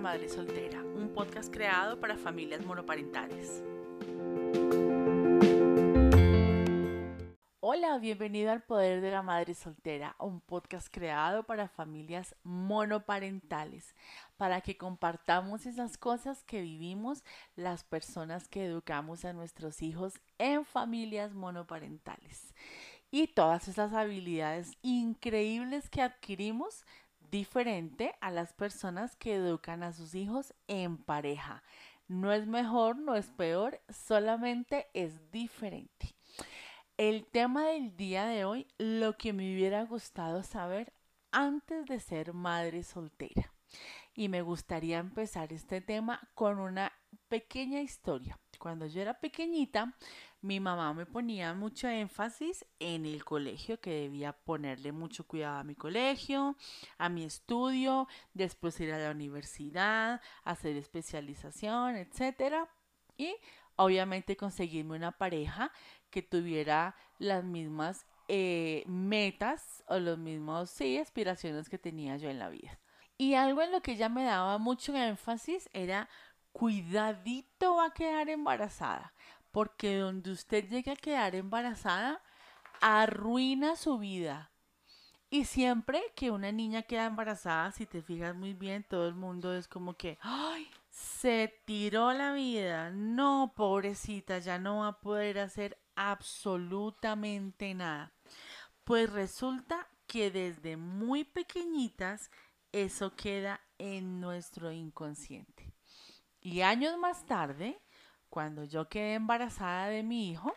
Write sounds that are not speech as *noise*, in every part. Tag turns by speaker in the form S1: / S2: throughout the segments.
S1: Madre Soltera, un podcast creado para familias monoparentales. Hola, bienvenido al Poder de la Madre Soltera, un podcast creado para familias monoparentales, para que compartamos esas cosas que vivimos las personas que educamos a nuestros hijos en familias monoparentales y todas esas habilidades increíbles que adquirimos diferente a las personas que educan a sus hijos en pareja. No es mejor, no es peor, solamente es diferente. El tema del día de hoy, lo que me hubiera gustado saber antes de ser madre soltera. Y me gustaría empezar este tema con una pequeña historia. Cuando yo era pequeñita, mi mamá me ponía mucho énfasis en el colegio, que debía ponerle mucho cuidado a mi colegio, a mi estudio, después ir a la universidad, hacer especialización, etc. Y obviamente conseguirme una pareja que tuviera las mismas eh, metas o los mismos, sí, aspiraciones que tenía yo en la vida. Y algo en lo que ella me daba mucho énfasis era cuidadito va a quedar embarazada, porque donde usted llegue a quedar embarazada, arruina su vida. Y siempre que una niña queda embarazada, si te fijas muy bien, todo el mundo es como que, ¡ay! Se tiró la vida. No, pobrecita, ya no va a poder hacer absolutamente nada. Pues resulta que desde muy pequeñitas eso queda en nuestro inconsciente. Y años más tarde, cuando yo quedé embarazada de mi hijo,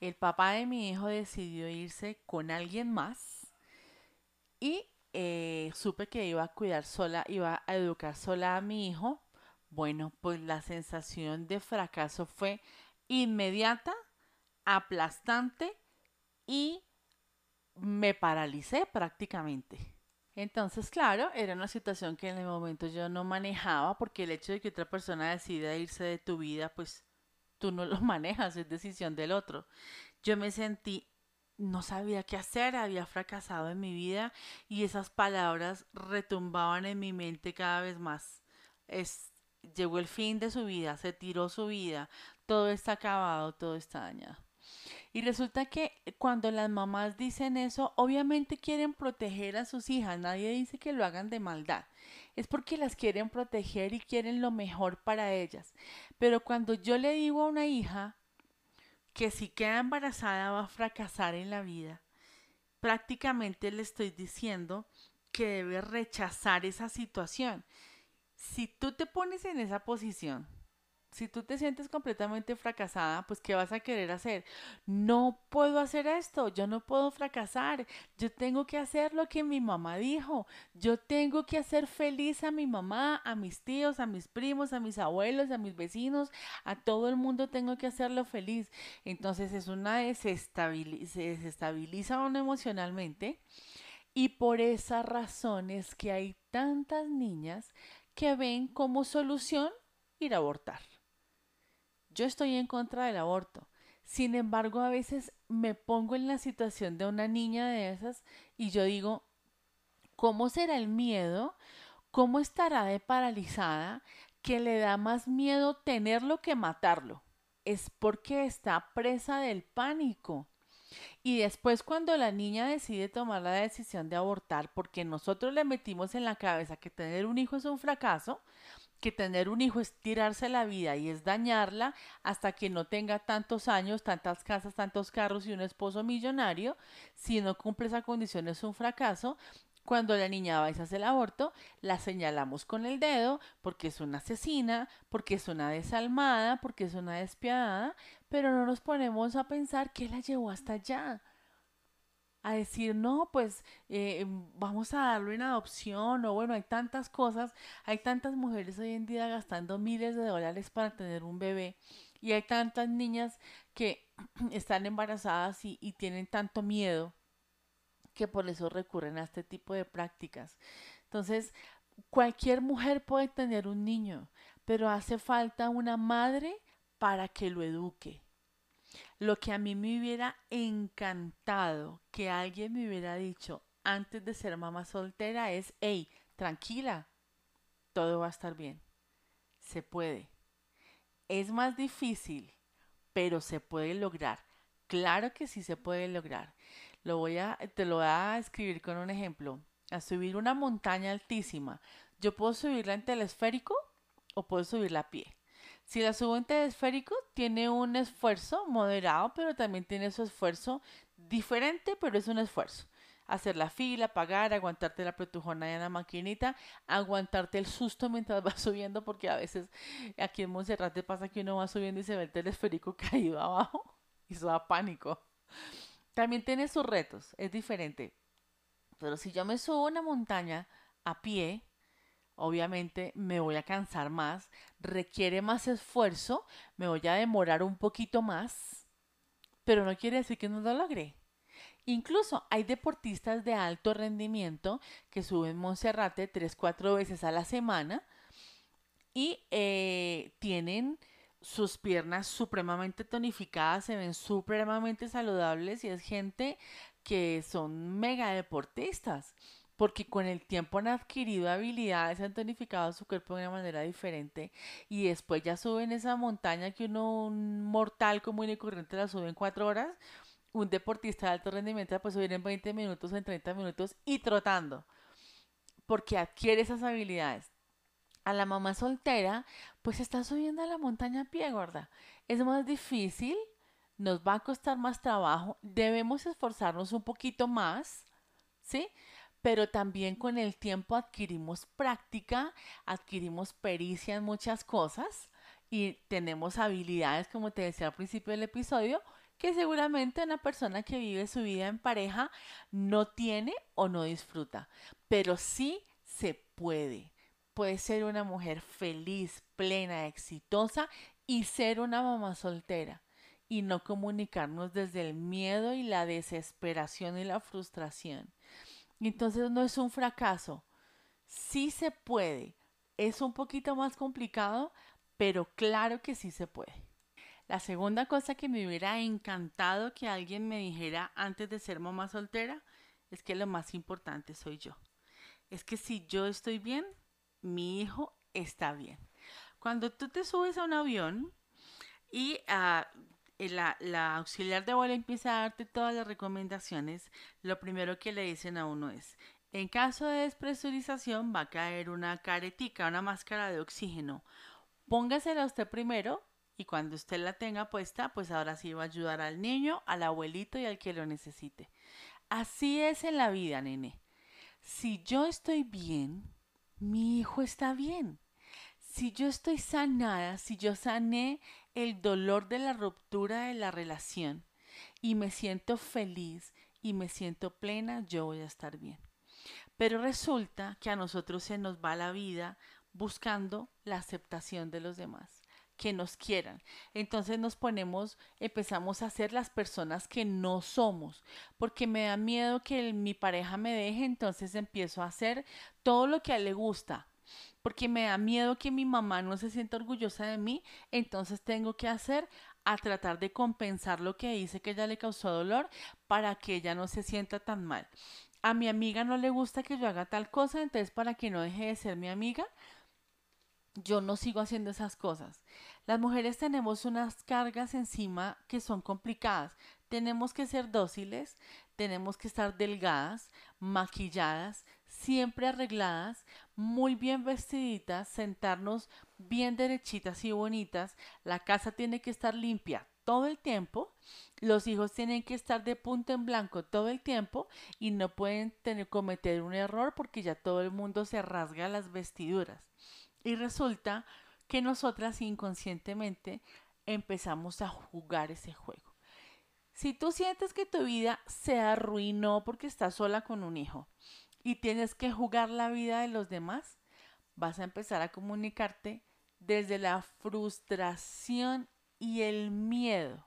S1: el papá de mi hijo decidió irse con alguien más y eh, supe que iba a cuidar sola, iba a educar sola a mi hijo. Bueno, pues la sensación de fracaso fue inmediata, aplastante y me paralicé prácticamente. Entonces, claro, era una situación que en el momento yo no manejaba porque el hecho de que otra persona decida irse de tu vida, pues tú no lo *laughs* manejas, es decisión del otro. Yo me sentí, no sabía qué hacer, había fracasado en mi vida y esas palabras retumbaban en mi mente cada vez más. Es, llegó el fin de su vida, se tiró su vida, todo está acabado, todo está dañado. Y resulta que cuando las mamás dicen eso, obviamente quieren proteger a sus hijas. Nadie dice que lo hagan de maldad. Es porque las quieren proteger y quieren lo mejor para ellas. Pero cuando yo le digo a una hija que si queda embarazada va a fracasar en la vida, prácticamente le estoy diciendo que debe rechazar esa situación. Si tú te pones en esa posición, si tú te sientes completamente fracasada, pues ¿qué vas a querer hacer? No puedo hacer esto, yo no puedo fracasar, yo tengo que hacer lo que mi mamá dijo, yo tengo que hacer feliz a mi mamá, a mis tíos, a mis primos, a mis abuelos, a mis vecinos, a todo el mundo tengo que hacerlo feliz. Entonces es una desestabiliza, se desestabiliza uno emocionalmente y por esa razón es que hay tantas niñas que ven como solución ir a abortar. Yo estoy en contra del aborto. Sin embargo, a veces me pongo en la situación de una niña de esas y yo digo, ¿cómo será el miedo? ¿Cómo estará de paralizada que le da más miedo tenerlo que matarlo? Es porque está presa del pánico. Y después cuando la niña decide tomar la decisión de abortar, porque nosotros le metimos en la cabeza que tener un hijo es un fracaso, que tener un hijo es tirarse la vida y es dañarla hasta que no tenga tantos años, tantas casas, tantos carros y un esposo millonario. Si no cumple esa condición es un fracaso. Cuando la niña va y se hace el aborto, la señalamos con el dedo porque es una asesina, porque es una desalmada, porque es una despiadada, pero no nos ponemos a pensar qué la llevó hasta allá a decir, no, pues eh, vamos a darlo en adopción, o bueno, hay tantas cosas, hay tantas mujeres hoy en día gastando miles de dólares para tener un bebé, y hay tantas niñas que *clears throat* están embarazadas y tienen tanto miedo que por eso recurren a este tipo de prácticas. Entonces, cualquier mujer puede tener un niño, pero hace falta una madre para que lo eduque lo que a mí me hubiera encantado que alguien me hubiera dicho antes de ser mamá soltera es, hey, tranquila, todo va a estar bien. Se puede. Es más difícil, pero se puede lograr. Claro que sí se puede lograr. Lo voy a, te lo voy a escribir con un ejemplo. A subir una montaña altísima. Yo puedo subirla en telesférico o puedo subirla a pie. Si la subo en telesférico, tiene un esfuerzo moderado, pero también tiene su esfuerzo diferente, pero es un esfuerzo. Hacer la fila, pagar, aguantarte la pretujona en la maquinita, aguantarte el susto mientras *laughs* vas subiendo, porque a veces aquí en Monserrate pasa que uno va subiendo y se ve el telesférico *laughs* caído abajo y eso da pánico. También tiene sus retos, es diferente. Pero si yo me subo a una montaña a pie, obviamente me voy a cansar más, requiere más esfuerzo, me voy a demorar un poquito más, pero no quiere decir que no lo logré. Incluso hay deportistas de alto rendimiento que suben Monserrate tres, cuatro veces a la semana y eh, tienen sus piernas supremamente tonificadas, se ven supremamente saludables y es gente que son mega deportistas porque con el tiempo han adquirido habilidades, han tonificado su cuerpo de una manera diferente y después ya suben esa montaña que uno, un mortal común y corriente la sube en cuatro horas, un deportista de alto rendimiento la puede subir en 20 minutos en 30 minutos y trotando, porque adquiere esas habilidades. A la mamá soltera, pues está subiendo a la montaña a pie, gorda. Es más difícil, nos va a costar más trabajo, debemos esforzarnos un poquito más, ¿sí? Pero también con el tiempo adquirimos práctica, adquirimos pericia en muchas cosas y tenemos habilidades, como te decía al principio del episodio, que seguramente una persona que vive su vida en pareja no tiene o no disfruta, pero sí se puede. Puede ser una mujer feliz, plena, exitosa y ser una mamá soltera y no comunicarnos desde el miedo y la desesperación y la frustración. Entonces no es un fracaso. Sí se puede. Es un poquito más complicado, pero claro que sí se puede. La segunda cosa que me hubiera encantado que alguien me dijera antes de ser mamá soltera es que lo más importante soy yo. Es que si yo estoy bien, mi hijo está bien. Cuando tú te subes a un avión y uh, eh, la, auxiliar de vuelo empieza a darte todas las recomendaciones, lo primero que le dicen a uno es, en caso de despresurización va a caer una caretica, una máscara de oxígeno. Póngasela usted primero y cuando usted la tenga puesta, pues ahora sí va a ayudar al niño, al abuelito y al que lo necesite. Así es en la vida, nene. Si yo estoy bien, mi hijo está bien. Si yo estoy sanada, si yo sané el dolor de la ruptura de la relación y me siento feliz y me siento plena, yo voy a estar bien. Pero resulta que a nosotros se nos va la vida buscando la aceptación de los demás, que nos quieran. Entonces nos ponemos, empezamos a ser las personas que no somos, porque me da miedo que mi pareja me deje, entonces empiezo a hacer todo lo que a él le gusta, porque me da miedo que mi mamá no se sienta orgullosa de mí, entonces tengo que hacer a tratar de compensar lo que hice que ella le causó dolor para que ella no se sienta tan mal. A mi amiga no le gusta que yo haga tal cosa, entonces para que no deje de ser mi amiga, yo no sigo haciendo esas cosas. Las mujeres tenemos unas cargas encima que son complicadas. Tenemos que ser dóciles, tenemos que estar delgadas, maquilladas, siempre arregladas, muy bien vestiditas, sentarnos bien derechitas y bonitas. La casa tiene que estar limpia todo el tiempo. Los hijos tienen que estar de punto en blanco todo el tiempo y no pueden tener, cometer un error porque ya todo el mundo se rasga las vestiduras. Y resulta que nosotras inconscientemente empezamos a jugar ese juego. Si tú sientes que tu vida se arruinó porque estás sola con un hijo y tienes que jugar la vida de los demás, vas a empezar a comunicarte desde la frustración y el miedo.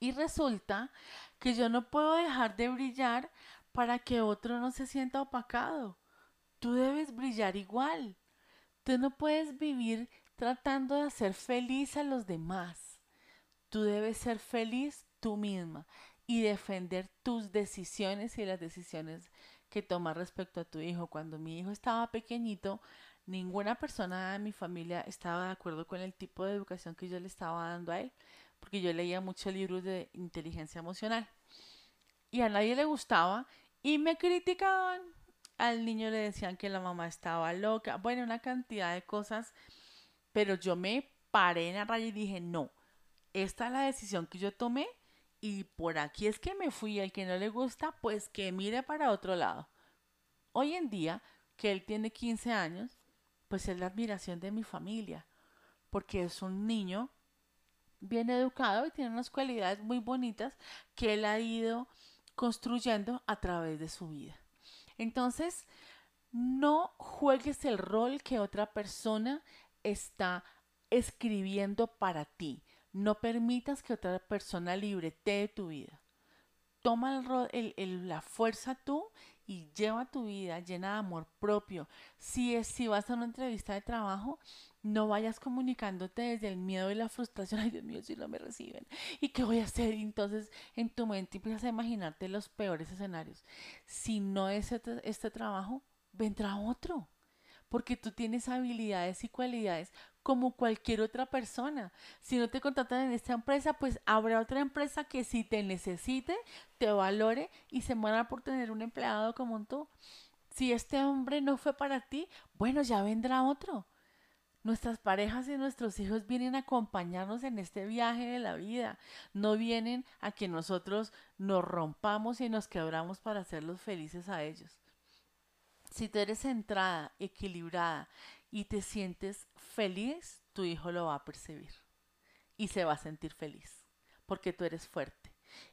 S1: Y resulta que yo no puedo dejar de brillar para que otro no se sienta opacado. Tú debes brillar igual. Tú no puedes vivir tratando de hacer feliz a los demás. Tú debes ser feliz tú misma y defender tus decisiones y las decisiones que tomas respecto a tu hijo. Cuando mi hijo estaba pequeñito, Ninguna persona de mi familia estaba de acuerdo con el tipo de educación que yo le estaba dando a él, porque yo leía muchos libros de inteligencia emocional. Y a nadie le gustaba y me criticaban. Al niño le decían que la mamá estaba loca, bueno, una cantidad de cosas, pero yo me paré en la raya y dije, no, esta es la decisión que yo tomé y por aquí es que me fui. Al que no le gusta, pues que mire para otro lado. Hoy en día, que él tiene 15 años, pues es la admiración de mi familia, porque es un niño bien educado y tiene unas cualidades muy bonitas que él ha ido construyendo a través de su vida. Entonces, no juegues el rol que otra persona está escribiendo para ti. No permitas que otra persona libretee tu vida. Toma el, la fuerza tú y lleva tu vida llena de amor propio. Si, es, si vas a una entrevista de trabajo, no vayas comunicándote desde el miedo y la frustración. Ay, Dios mío, si no me reciben. ¿Y qué voy a hacer? entonces en tu mente empiezas a imaginarte los peores escenarios. Si no es este, este trabajo, vendrá otro porque tú tienes habilidades y cualidades como cualquier otra persona. Si no te contratan en esta empresa, pues habrá otra empresa que si te necesite, te valore y se muera por tener un empleado como tú. Si este hombre no fue para ti, bueno, ya vendrá otro. Nuestras parejas y nuestros hijos vienen a acompañarnos en este viaje de la vida. No vienen a que nosotros nos rompamos y nos quebramos para hacerlos felices a ellos. Si tú eres centrada, equilibrada y te sientes feliz, tu hijo lo va a percibir y se va a sentir feliz porque tú eres fuerte.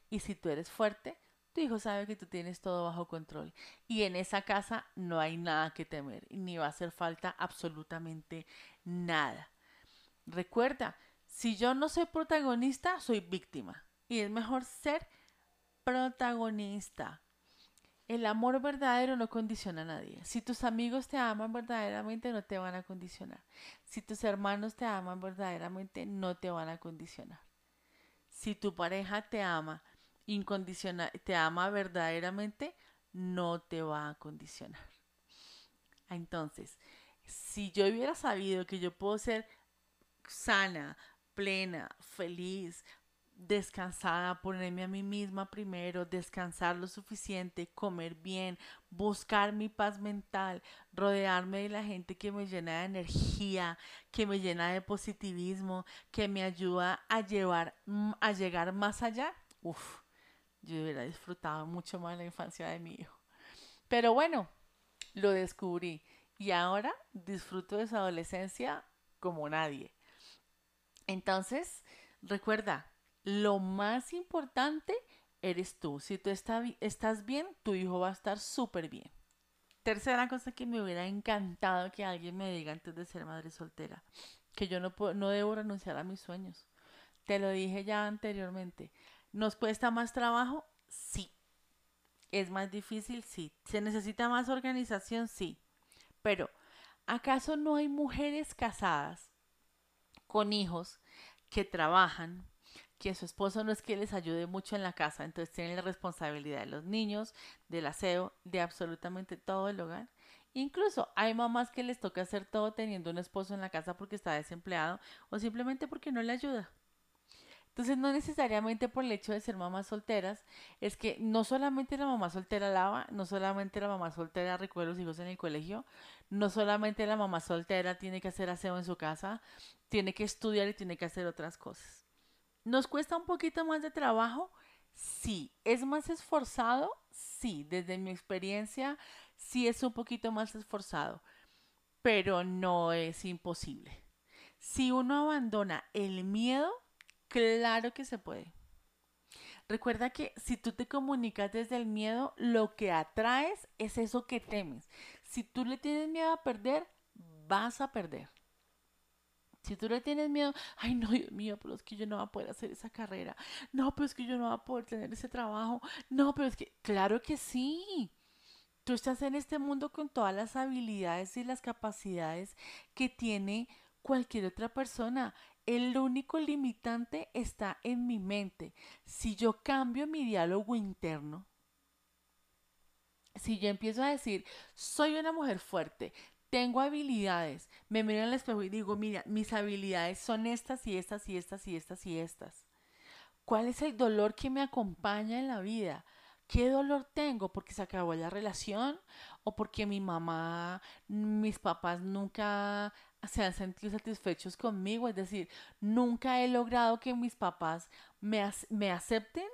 S1: Y si tú eres fuerte, tu hijo sabe que tú tienes todo bajo control. Y en esa casa no hay nada que temer, ni va a hacer falta absolutamente nada. Recuerda, si yo no soy protagonista, soy víctima. Y es mejor ser protagonista. El amor verdadero no condiciona a nadie. Si tus amigos te aman verdaderamente, no te van a condicionar. Si tus hermanos te aman verdaderamente, no te van a condicionar. Si tu pareja te ama incondicional, te ama verdaderamente, no te va a condicionar. Entonces, si yo hubiera sabido que yo puedo ser sana, plena, feliz, descansada, ponerme a mí misma primero, descansar lo suficiente, comer bien, buscar mi paz mental, rodearme de la gente que me llena de energía, que me llena de positivismo, que me ayuda a llevar mm, a llegar más allá. Uf, yo hubiera disfrutado mucho más la infancia de mi hijo. Pero bueno, lo descubrí y ahora disfruto de esa adolescencia como nadie. Entonces, recuerda, lo más importante eres tú. Si tú estás bien, tu hijo va a estar súper bien. Tercera cosa que me hubiera encantado que alguien me diga antes de ser madre soltera, que yo no, puedo, no debo renunciar a mis sueños. Te lo dije ya anteriormente. ¿Nos cuesta más trabajo? Sí. ¿Es más difícil? Sí. ¿Se necesita más organización? Sí. Pero, ¿acaso no hay mujeres casadas con hijos que trabajan, que su esposo no es que les ayude mucho en la casa, entonces tienen la responsabilidad de los niños, del aseo, de absolutamente todo el hogar. Incluso hay mamás que les toca hacer todo teniendo un esposo en la casa porque está desempleado o simplemente porque no le ayuda. Entonces no necesariamente por el hecho de ser mamás solteras, es que no solamente la mamá soltera lava, no solamente la mamá soltera recuerda a los hijos en el colegio, no solamente la mamá soltera tiene que hacer aseo en su casa, tiene que estudiar y tiene que hacer otras cosas. ¿Nos cuesta un poquito más de trabajo? Sí. ¿Es más esforzado? Sí. Desde mi experiencia, sí es un poquito más esforzado, pero no es imposible. Si uno abandona el miedo, claro que se puede. Recuerda que si tú te comunicas desde el miedo, lo que atraes es eso que temes. Si tú le tienes miedo a perder, vas a perder. Si tú le tienes miedo, ay no, Dios mío, pero es que yo no voy a poder hacer esa carrera. No, pero es que yo no voy a poder tener ese trabajo. No, pero es que, claro que sí. Tú estás en este mundo con todas las habilidades y las capacidades que tiene cualquier otra persona. El único limitante está en mi mente. Si yo cambio mi diálogo interno, si yo empiezo a decir, soy una mujer fuerte, tengo habilidades, me miro en el espejo y digo, mira, mis habilidades son estas y estas y estas y estas y estas. ¿Cuál es el dolor que me acompaña en la vida? ¿Qué dolor tengo? ¿Porque se acabó la relación? ¿O porque mi mamá, mis papás nunca se han sentido satisfechos conmigo? Es decir, nunca he logrado que mis papás me, me acepten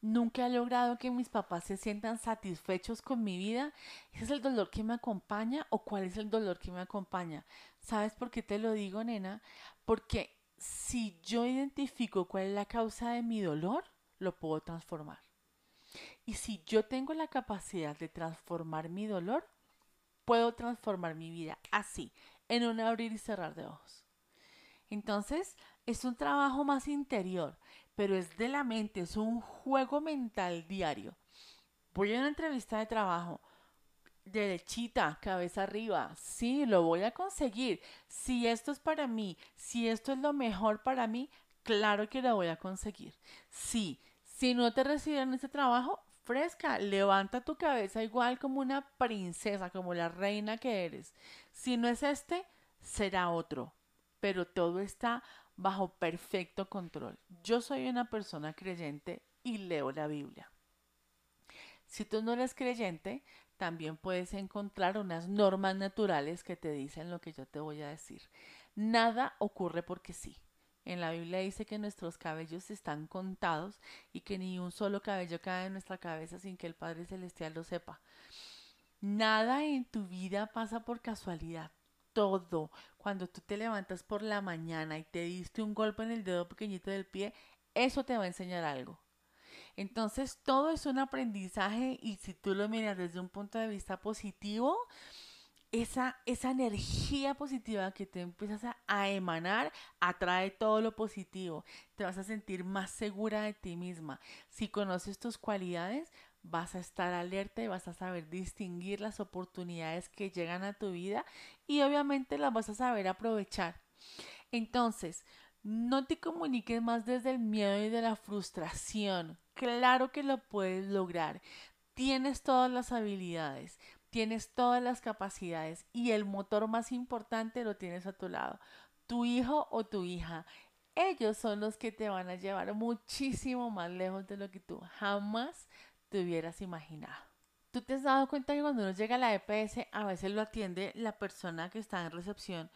S1: Nunca he logrado que mis papás se sientan satisfechos con mi vida. ¿Ese es el dolor que me acompaña o cuál es el dolor que me acompaña? ¿Sabes por qué te lo digo, nena? Porque si yo identifico cuál es la causa de mi dolor, lo puedo transformar. Y si yo tengo la capacidad de transformar mi dolor, puedo transformar mi vida así, en un abrir y cerrar de ojos. Entonces, es un trabajo más interior pero es de la mente, es un juego mental diario. Voy a una entrevista de trabajo, derechita, cabeza arriba, sí, lo voy a conseguir. Si esto es para mí, si esto es lo mejor para mí, claro que lo voy a conseguir. Sí, si no te reciben ese trabajo, fresca, levanta tu cabeza igual como una princesa, como la reina que eres. Si no es este, será otro. Pero todo está bajo perfecto control. Yo soy una persona creyente y leo la Biblia. Si tú no eres creyente, también puedes encontrar unas normas naturales que te dicen lo que yo te voy a decir. Nada ocurre porque sí. En la Biblia dice que nuestros cabellos están contados y que ni un solo cabello cae en nuestra cabeza sin que el Padre Celestial lo sepa. Nada en tu vida pasa por casualidad todo. Cuando tú te levantas por la mañana y te diste un golpe en el dedo pequeñito del pie, eso te va a enseñar algo. Entonces todo es un aprendizaje y si tú lo miras desde un punto de vista positivo, esa, esa energía positiva que te empiezas a, a, emanar atrae todo lo positivo. Te vas a sentir más segura de ti misma. Si conoces tus cualidades, vas a estar alerta y vas a saber distinguir las oportunidades que llegan a tu vida y obviamente las vas a saber aprovechar. Entonces, no te comuniques más desde el miedo y de la frustración. Claro que lo puedes lograr. Tienes todas las habilidades, tienes todas las capacidades y el motor más importante lo tienes a tu lado. Tu hijo o tu hija. Ellos son los que te van a llevar muchísimo más lejos de lo que tú jamás te hubieras imaginado. ¿Tú te has dado cuenta que cuando uno llega a la EPS a veces lo atiende la persona que está en recepción?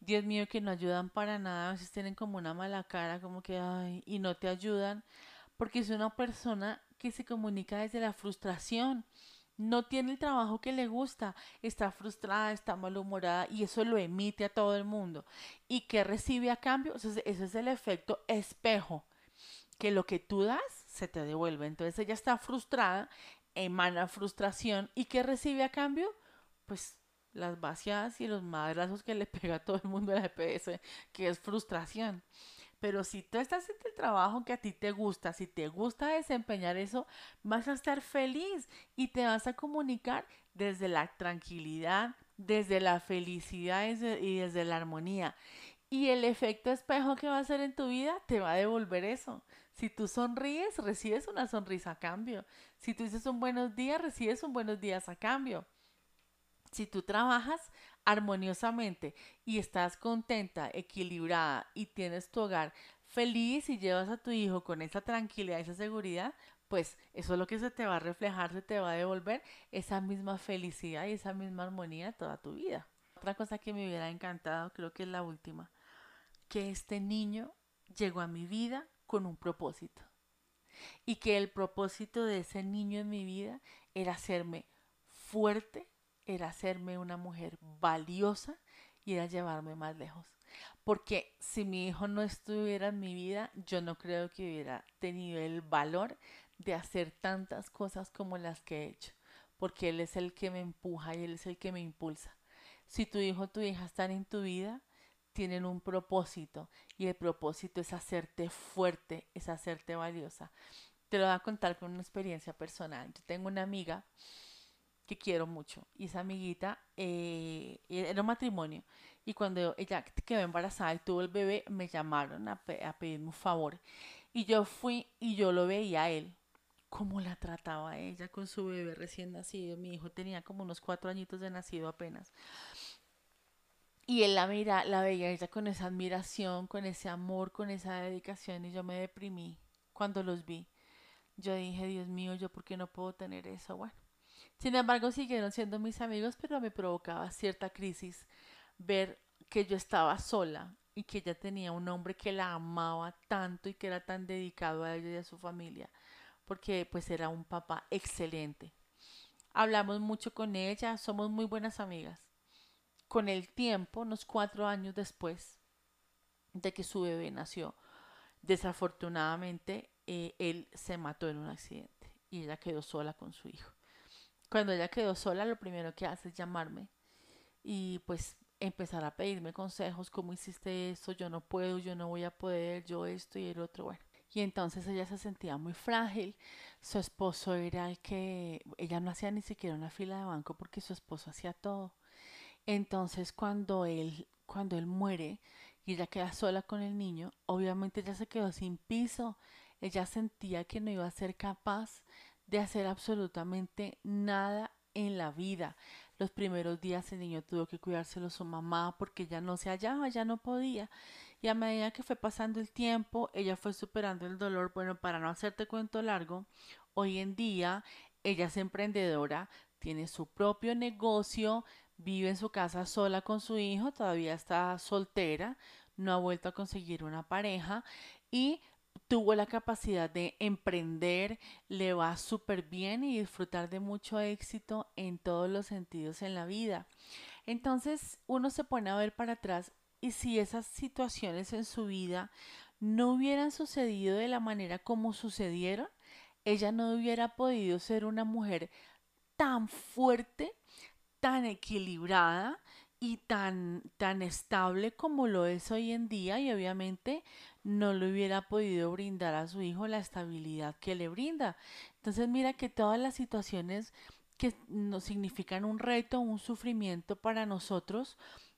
S1: Dios mío, que no ayudan para nada, a veces tienen como una mala cara, como que, ay, y no te ayudan, porque es una persona que se comunica desde la frustración. No tiene el trabajo que le gusta, está frustrada, está malhumorada y eso lo emite a todo el mundo. ¿Y qué recibe a cambio? ese es el efecto espejo, que lo que tú das se te devuelve. Entonces ella está frustrada, emana frustración y ¿qué recibe a cambio? Pues las vaciadas y los madrazos que le *laughs* pega a todo el mundo a la EPS, que es frustración. Pero si tú estás en el trabajo que a ti te gusta, si te gusta desempeñar eso, vas a estar feliz y te vas a comunicar desde la tranquilidad, desde la felicidad y desde la armonía. Y el efecto espejo que va a hacer en tu vida te va a devolver eso. Si tú sonríes, recibes una sonrisa a cambio. Si tú dices un buenos días, recibes un buenos días a cambio. Si tú trabajas armoniosamente y estás contenta, equilibrada y tienes tu hogar feliz y llevas a tu hijo con esa tranquilidad esa seguridad, pues eso es lo que se te va a reflejar, se te va a devolver esa misma felicidad y esa misma armonía toda tu vida. Otra cosa que me hubiera encantado, creo que es la última, que este niño llegó a mi vida con un propósito. Y que el propósito de ese niño en mi vida era hacerme fuerte, era hacerme una mujer valiosa y era llevarme más lejos. Porque si mi hijo no estuviera en mi vida, yo no creo que hubiera tenido el valor de hacer tantas cosas como las que he hecho. Porque él es el que me empuja y él es el que me impulsa. Si tu hijo o tu hija están en tu vida, tienen un propósito y el propósito es hacerte fuerte, es hacerte valiosa. Te lo voy a contar con una experiencia personal. Yo tengo una amiga que quiero mucho y esa amiguita eh, era un matrimonio y cuando ella quedó embarazada y tuvo el bebé me llamaron a, a pedirme un favor y yo fui y yo lo veía a él cómo la trataba ella con su bebé recién nacido mi hijo tenía como unos cuatro añitos de nacido apenas Y él la mira, la veía ella con esa admiración, con ese amor, con esa dedicación y yo me deprimí cuando los vi. Yo dije, Dios mío, yo por qué no puedo tener eso. Bueno, sin embargo siguieron siendo mis amigos, pero me provocaba cierta crisis ver que yo estaba sola y que ella tenía un hombre que la amaba tanto y que era tan dedicado a ella y a su familia, porque pues era un papá excelente. Hablamos mucho con ella, somos muy buenas amigas. Con el tiempo, unos cuatro años después de que su bebé nació, desafortunadamente eh, él se mató en un accidente y ella quedó sola con su hijo. Cuando ella quedó sola, lo primero que hace es llamarme y pues empezar a pedirme consejos, cómo hiciste esto, yo no puedo, yo no voy a poder, yo esto y el otro, bueno. Y entonces ella se sentía muy frágil, su esposo era el que, ella no hacía ni siquiera una fila de banco porque su esposo hacía todo. Entonces cuando él, cuando él muere y ella queda sola con el niño, obviamente ella se quedó sin piso, ella sentía que no iba a ser capaz de hacer absolutamente nada en la vida. Los primeros días el niño tuvo que cuidárselo su mamá porque ya no se hallaba, ya no podía. Y a medida que fue pasando el tiempo, ella fue superando el dolor. Bueno, para no hacerte cuento largo, hoy en día ella es emprendedora, tiene su propio negocio, vive en su casa sola con su hijo, todavía está soltera, no ha vuelto a conseguir una pareja y tuvo la capacidad de emprender, le va súper bien y disfrutar de mucho éxito en todos los sentidos en la vida. Entonces uno se pone a ver para atrás y si esas situaciones en su vida no hubieran sucedido de la manera como sucedieron, ella no hubiera podido ser una mujer tan fuerte, tan equilibrada y tan, tan estable como lo es hoy en día y obviamente no le hubiera podido brindar a su hijo la estabilidad que le brinda. Entonces mira que todas las situaciones que nos significan un reto, un sufrimiento para nosotros,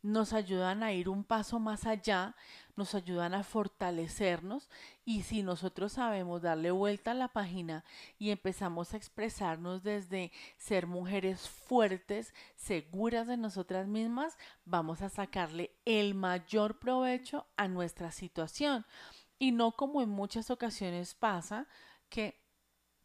S1: nos ayudan a ir un paso más allá, nos ayudan a fortalecernos y si nosotros sabemos darle vuelta a la página y empezamos a expresarnos desde ser mujeres fuertes, seguras de nosotras mismas, vamos a sacarle el mayor provecho a nuestra situación. Y no como en muchas ocasiones pasa que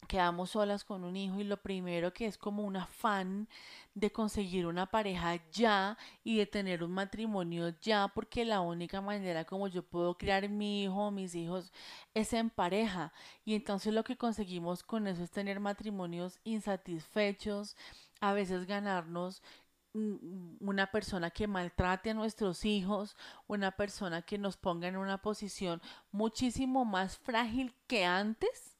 S1: quedamos solas con un hijo y lo primero que es como un afán de conseguir una pareja ya y de tener un matrimonio ya porque la única manera como yo puedo criar mi hijo o mis hijos es en pareja. Y entonces lo que conseguimos con eso es tener matrimonios insatisfechos a veces ganarnos una persona que maltrate a nuestros hijos, una persona que nos ponga en una posición muchísimo más frágil que antes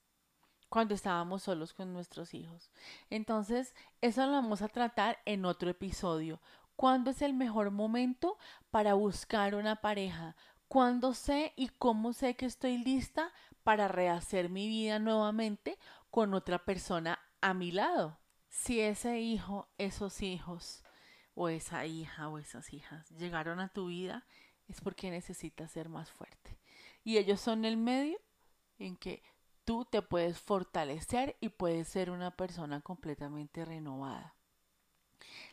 S1: cuando estábamos solos con nuestros hijos. Entonces, eso lo vamos a tratar en otro episodio. ¿Cuándo es el mejor momento para buscar una pareja? ¿Cuándo sé y cómo sé que estoy lista para rehacer mi vida nuevamente con otra persona a mi lado? Si ese hijo, esos hijos, o esa hija o esas hijas llegaron a tu vida, es porque necesitas ser más fuerte. Y ellos son el medio en que tú te puedes fortalecer y puedes ser una persona completamente renovada.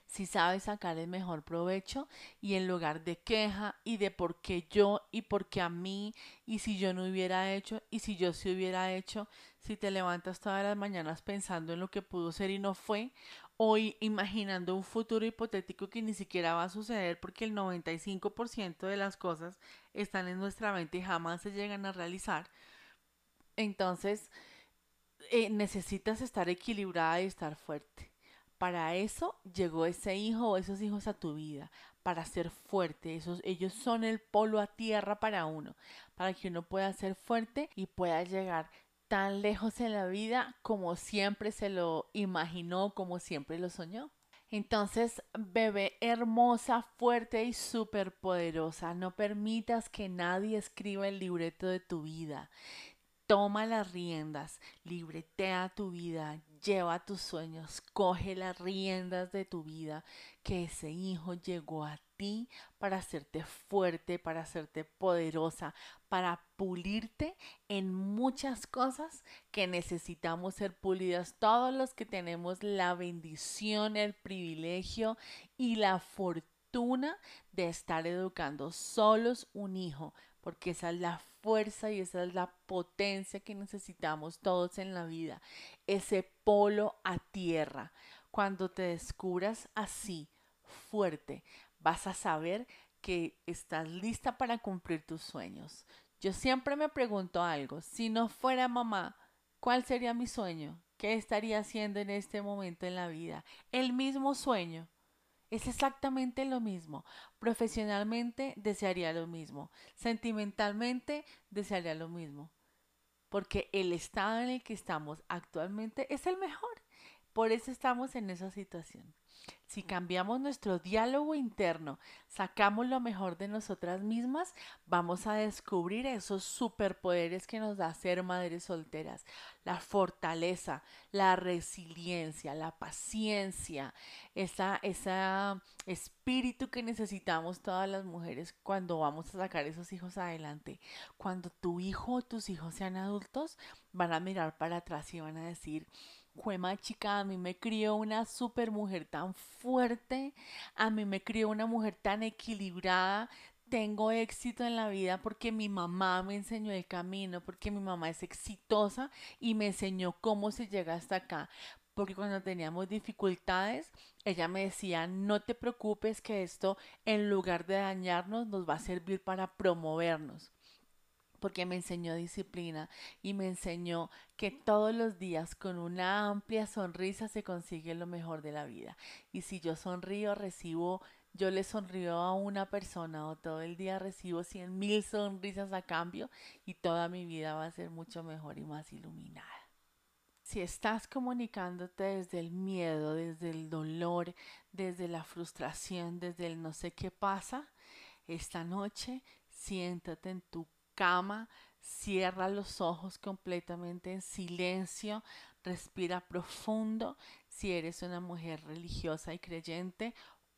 S1: Si sabes sacar el mejor provecho y en lugar de queja y de por qué yo y por qué a mí y si yo no hubiera hecho y si yo sí hubiera hecho, si te levantas todas las mañanas pensando en lo que pudo ser y no fue, o imaginando un futuro hipotético que ni siquiera va a suceder porque el 95% de las cosas están en nuestra mente y jamás se llegan a realizar, entonces, eh, necesitas estar equilibrada y estar fuerte. Para eso llegó ese hijo o esos hijos a tu vida, para ser fuerte. Esos, ellos son el polo a tierra para uno, para que uno pueda ser fuerte y pueda llegar tan lejos en la vida como siempre se lo imaginó, como siempre lo soñó. Entonces, bebé hermosa, fuerte y súper poderosa, no permitas que nadie escriba el libreto de tu vida. Toma las riendas, libretea tu vida, lleva tus sueños, coge las riendas de tu vida, que ese hijo llegó a ti para hacerte fuerte, para hacerte poderosa, para pulirte en muchas cosas que necesitamos ser pulidas. Todos los que tenemos la bendición, el privilegio y la fortuna de estar educando solos un hijo, porque esa es la fuerza y esa es la potencia que necesitamos todos en la vida, ese polo a tierra. Cuando te descubras así, fuerte, vas a saber que estás lista para cumplir tus sueños. Yo siempre me pregunto algo, si no fuera mamá, ¿cuál sería mi sueño? ¿Qué estaría haciendo en este momento en la vida? El mismo sueño. Es exactamente lo mismo. Profesionalmente desearía lo mismo. Sentimentalmente desearía lo mismo. Porque el estado en el que estamos actualmente es el mejor. Por eso estamos en esa situación. Si cambiamos nuestro diálogo interno, sacamos lo mejor de nosotras mismas, vamos a descubrir esos superpoderes que nos da ser madres solteras. La fortaleza, la resiliencia, la paciencia, esa, ese espíritu que necesitamos todas las mujeres cuando vamos a sacar esos hijos adelante. Cuando tu hijo o tus hijos sean adultos, van a mirar para atrás y van a decir, Juema chica, a mí me crió una super mujer tan fuerte, a mí me crió una mujer tan equilibrada, tengo éxito en la vida porque mi mamá me enseñó el camino, porque mi mamá es exitosa y me enseñó cómo se llega hasta acá. Porque cuando teníamos dificultades, ella me decía, no te preocupes que esto en lugar de dañarnos nos va a servir para promovernos porque me enseñó disciplina y me enseñó que todos los días con una amplia sonrisa se consigue lo mejor de la vida. Y si yo sonrío, recibo, yo le sonrío a una persona o todo el día recibo cien mil sonrisas a cambio y toda mi vida va a ser mucho mejor y más iluminada. Si estás comunicándote desde el miedo, desde el dolor, desde la frustración, desde el no sé qué pasa, esta noche siéntate en tu cama, cierra los ojos completamente en silencio, respira profundo. Si eres una mujer religiosa y creyente,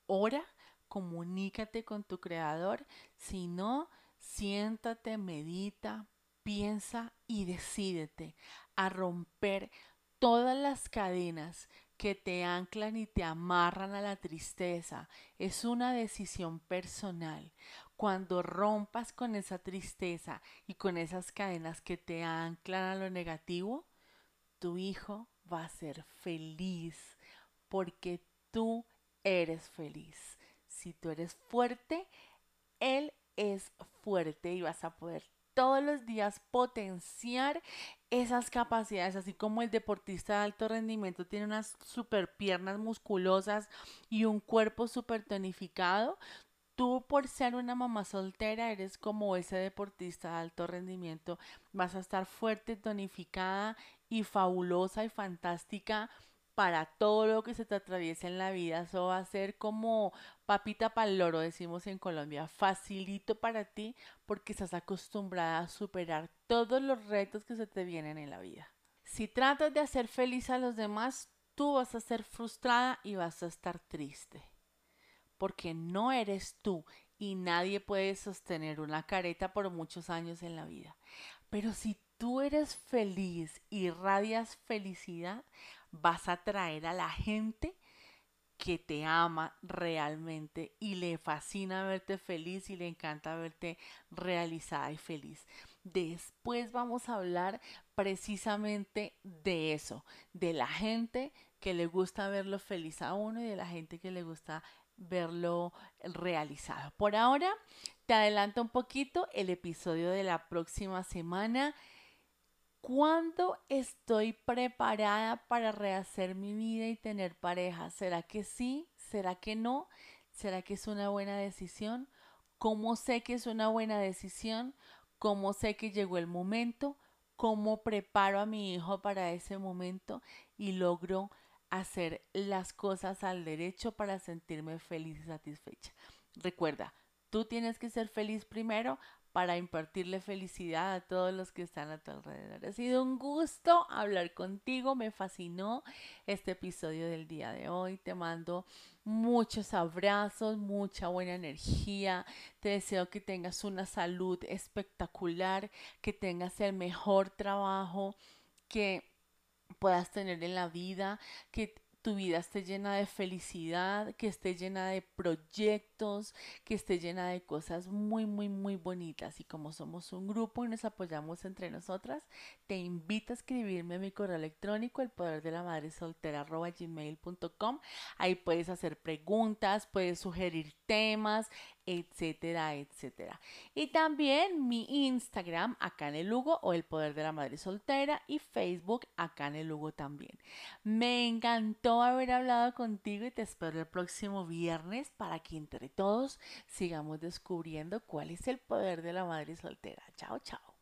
S1: ora, comunícate con tu creador. Si no, siéntate, medita, piensa y decídete a romper todas las cadenas que te anclan y te amarran a la tristeza. Es una decisión personal. Cuando rompas con esa tristeza y con esas cadenas que te anclan a lo negativo, tu hijo va a ser feliz porque tú eres feliz. Si tú eres fuerte, él es fuerte y vas a poder todos los días potenciar esas capacidades, así como el deportista de alto rendimiento tiene unas super piernas musculosas y un cuerpo super tonificado, tú por ser una mamá soltera eres como ese deportista de alto rendimiento, vas a estar fuerte, tonificada y fabulosa y fantástica para todo lo que se te atraviesa en la vida. Eso va a ser como papita para el loro, decimos en Colombia, facilito para ti porque estás acostumbrada a superar todos los retos que se te vienen en la vida. Si tratas de hacer feliz a los demás, tú vas a ser frustrada y vas a estar triste porque no eres tú y nadie puede sostener una careta por muchos años en la vida. Pero si tú eres feliz y radias felicidad, vas a traer a la gente que te ama realmente y le fascina verte feliz y le encanta verte realizada y feliz. Después vamos a hablar precisamente de eso, de la gente que le gusta verlo feliz a uno y de la gente que le gusta verlo realizado. Por ahora, te adelanto un poquito el episodio de la próxima semana. ¿Cuándo estoy preparada para rehacer mi vida y tener pareja? ¿Será que sí? ¿Será que no? ¿Será que es una buena decisión? ¿Cómo sé que es una buena decisión? ¿Cómo sé que llegó el momento? ¿Cómo preparo a mi hijo para ese momento y logro hacer las cosas al derecho para sentirme feliz y satisfecha. Recuerda, tú tienes que ser feliz primero para impartirle felicidad a todos los que están a tu alrededor. Ha sido un gusto hablar contigo, me fascinó este episodio del día de hoy. Te mando muchos abrazos, mucha buena energía. Te deseo que tengas una salud espectacular, que tengas el mejor trabajo, que puedas tener en la vida, que tu vida esté llena de felicidad, que esté llena de proyectos, que esté llena de cosas muy, muy, muy bonitas. Y como somos un grupo y nos apoyamos entre nosotras, te invito a escribirme a mi correo electrónico, el poder de la madre soltera gmail.com. Ahí puedes hacer preguntas, puedes sugerir temas, etcétera, etcétera. Y también mi Instagram, acá en el Lugo, o el poder de la madre soltera, y Facebook, acá en el Lugo también. Me encantó haber hablado contigo y te espero el próximo viernes para que entre todos sigamos descubriendo cuál es el poder de la madre soltera. Chao, chao.